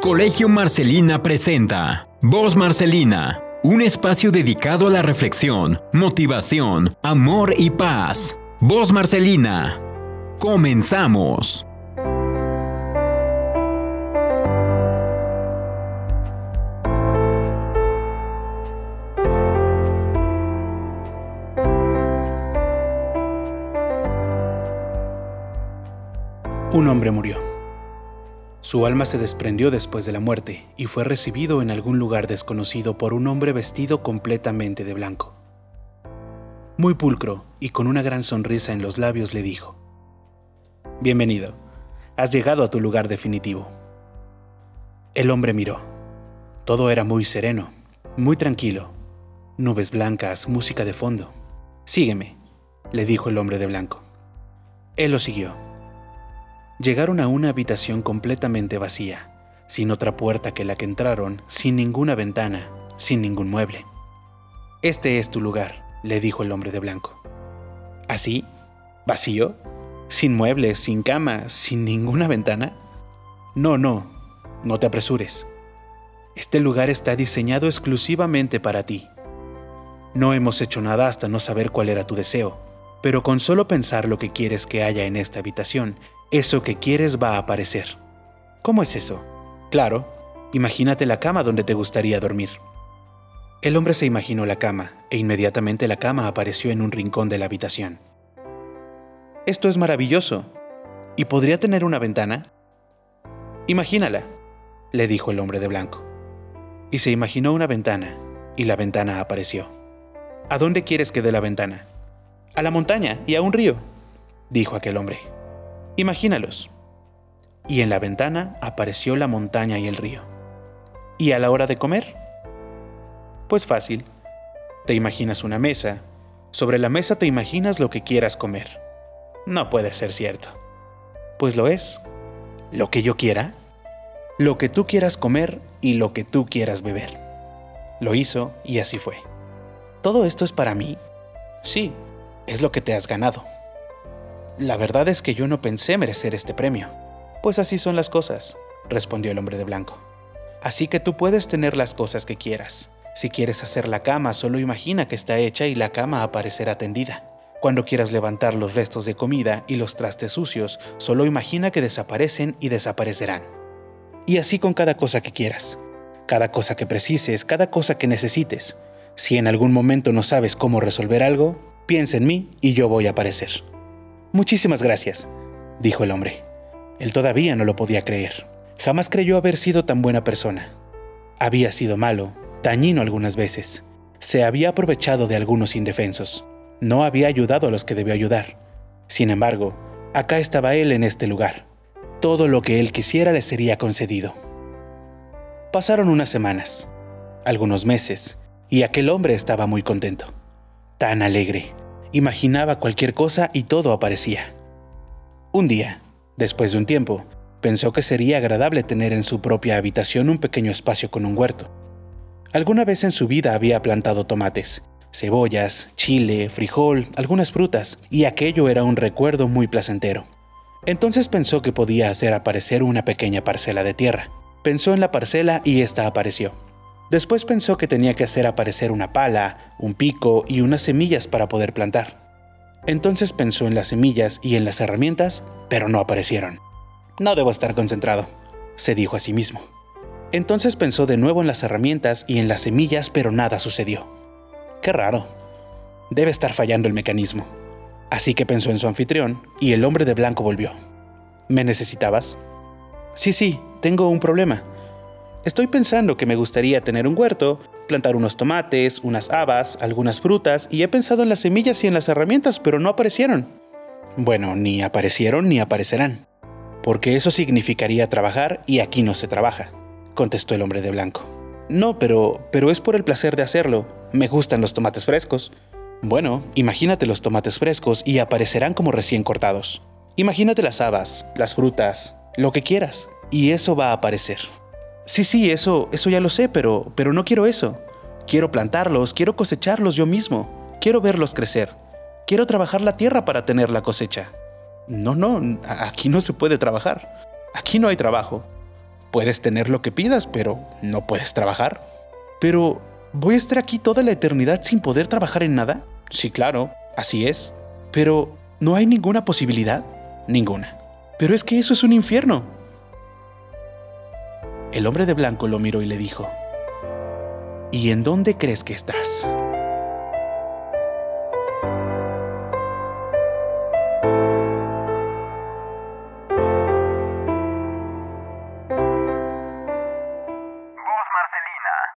Colegio Marcelina presenta Voz Marcelina, un espacio dedicado a la reflexión, motivación, amor y paz. Voz Marcelina. Comenzamos. Un hombre murió. Su alma se desprendió después de la muerte y fue recibido en algún lugar desconocido por un hombre vestido completamente de blanco. Muy pulcro y con una gran sonrisa en los labios le dijo, Bienvenido, has llegado a tu lugar definitivo. El hombre miró. Todo era muy sereno, muy tranquilo. Nubes blancas, música de fondo. Sígueme, le dijo el hombre de blanco. Él lo siguió llegaron a una habitación completamente vacía, sin otra puerta que la que entraron, sin ninguna ventana, sin ningún mueble. Este es tu lugar, le dijo el hombre de blanco. ¿Así? ¿Vacío? ¿Sin muebles, sin cama, sin ninguna ventana? No, no, no te apresures. Este lugar está diseñado exclusivamente para ti. No hemos hecho nada hasta no saber cuál era tu deseo, pero con solo pensar lo que quieres que haya en esta habitación eso que quieres va a aparecer. ¿Cómo es eso? Claro, imagínate la cama donde te gustaría dormir. El hombre se imaginó la cama e inmediatamente la cama apareció en un rincón de la habitación. Esto es maravilloso. ¿Y podría tener una ventana? Imagínala, le dijo el hombre de blanco. Y se imaginó una ventana, y la ventana apareció. ¿A dónde quieres que dé la ventana? A la montaña y a un río, dijo aquel hombre. Imagínalos. Y en la ventana apareció la montaña y el río. ¿Y a la hora de comer? Pues fácil. Te imaginas una mesa. Sobre la mesa te imaginas lo que quieras comer. No puede ser cierto. Pues lo es. Lo que yo quiera. Lo que tú quieras comer y lo que tú quieras beber. Lo hizo y así fue. ¿Todo esto es para mí? Sí, es lo que te has ganado. La verdad es que yo no pensé merecer este premio. Pues así son las cosas, respondió el hombre de blanco. Así que tú puedes tener las cosas que quieras. Si quieres hacer la cama, solo imagina que está hecha y la cama aparecerá tendida. Cuando quieras levantar los restos de comida y los trastes sucios, solo imagina que desaparecen y desaparecerán. Y así con cada cosa que quieras. Cada cosa que precises, cada cosa que necesites. Si en algún momento no sabes cómo resolver algo, piensa en mí y yo voy a aparecer. Muchísimas gracias, dijo el hombre. Él todavía no lo podía creer. Jamás creyó haber sido tan buena persona. Había sido malo, dañino algunas veces. Se había aprovechado de algunos indefensos. No había ayudado a los que debió ayudar. Sin embargo, acá estaba él en este lugar. Todo lo que él quisiera le sería concedido. Pasaron unas semanas, algunos meses, y aquel hombre estaba muy contento. Tan alegre, Imaginaba cualquier cosa y todo aparecía. Un día, después de un tiempo, pensó que sería agradable tener en su propia habitación un pequeño espacio con un huerto. Alguna vez en su vida había plantado tomates, cebollas, chile, frijol, algunas frutas, y aquello era un recuerdo muy placentero. Entonces pensó que podía hacer aparecer una pequeña parcela de tierra. Pensó en la parcela y ésta apareció. Después pensó que tenía que hacer aparecer una pala, un pico y unas semillas para poder plantar. Entonces pensó en las semillas y en las herramientas, pero no aparecieron. No debo estar concentrado, se dijo a sí mismo. Entonces pensó de nuevo en las herramientas y en las semillas, pero nada sucedió. Qué raro. Debe estar fallando el mecanismo. Así que pensó en su anfitrión y el hombre de blanco volvió. ¿Me necesitabas? Sí, sí, tengo un problema. Estoy pensando que me gustaría tener un huerto, plantar unos tomates, unas habas, algunas frutas, y he pensado en las semillas y en las herramientas, pero no aparecieron. Bueno, ni aparecieron ni aparecerán. Porque eso significaría trabajar y aquí no se trabaja, contestó el hombre de blanco. No, pero, pero es por el placer de hacerlo. Me gustan los tomates frescos. Bueno, imagínate los tomates frescos y aparecerán como recién cortados. Imagínate las habas, las frutas, lo que quieras, y eso va a aparecer sí, sí, eso, eso ya lo sé, pero, pero no quiero eso. Quiero plantarlos, quiero cosecharlos yo mismo, quiero verlos crecer, quiero trabajar la tierra para tener la cosecha. No, no, aquí no se puede trabajar. Aquí no hay trabajo. Puedes tener lo que pidas, pero no puedes trabajar. Pero, ¿voy a estar aquí toda la eternidad sin poder trabajar en nada? Sí, claro, así es. Pero, ¿no hay ninguna posibilidad? Ninguna. Pero es que eso es un infierno. El hombre de blanco lo miró y le dijo, ¿Y en dónde crees que estás?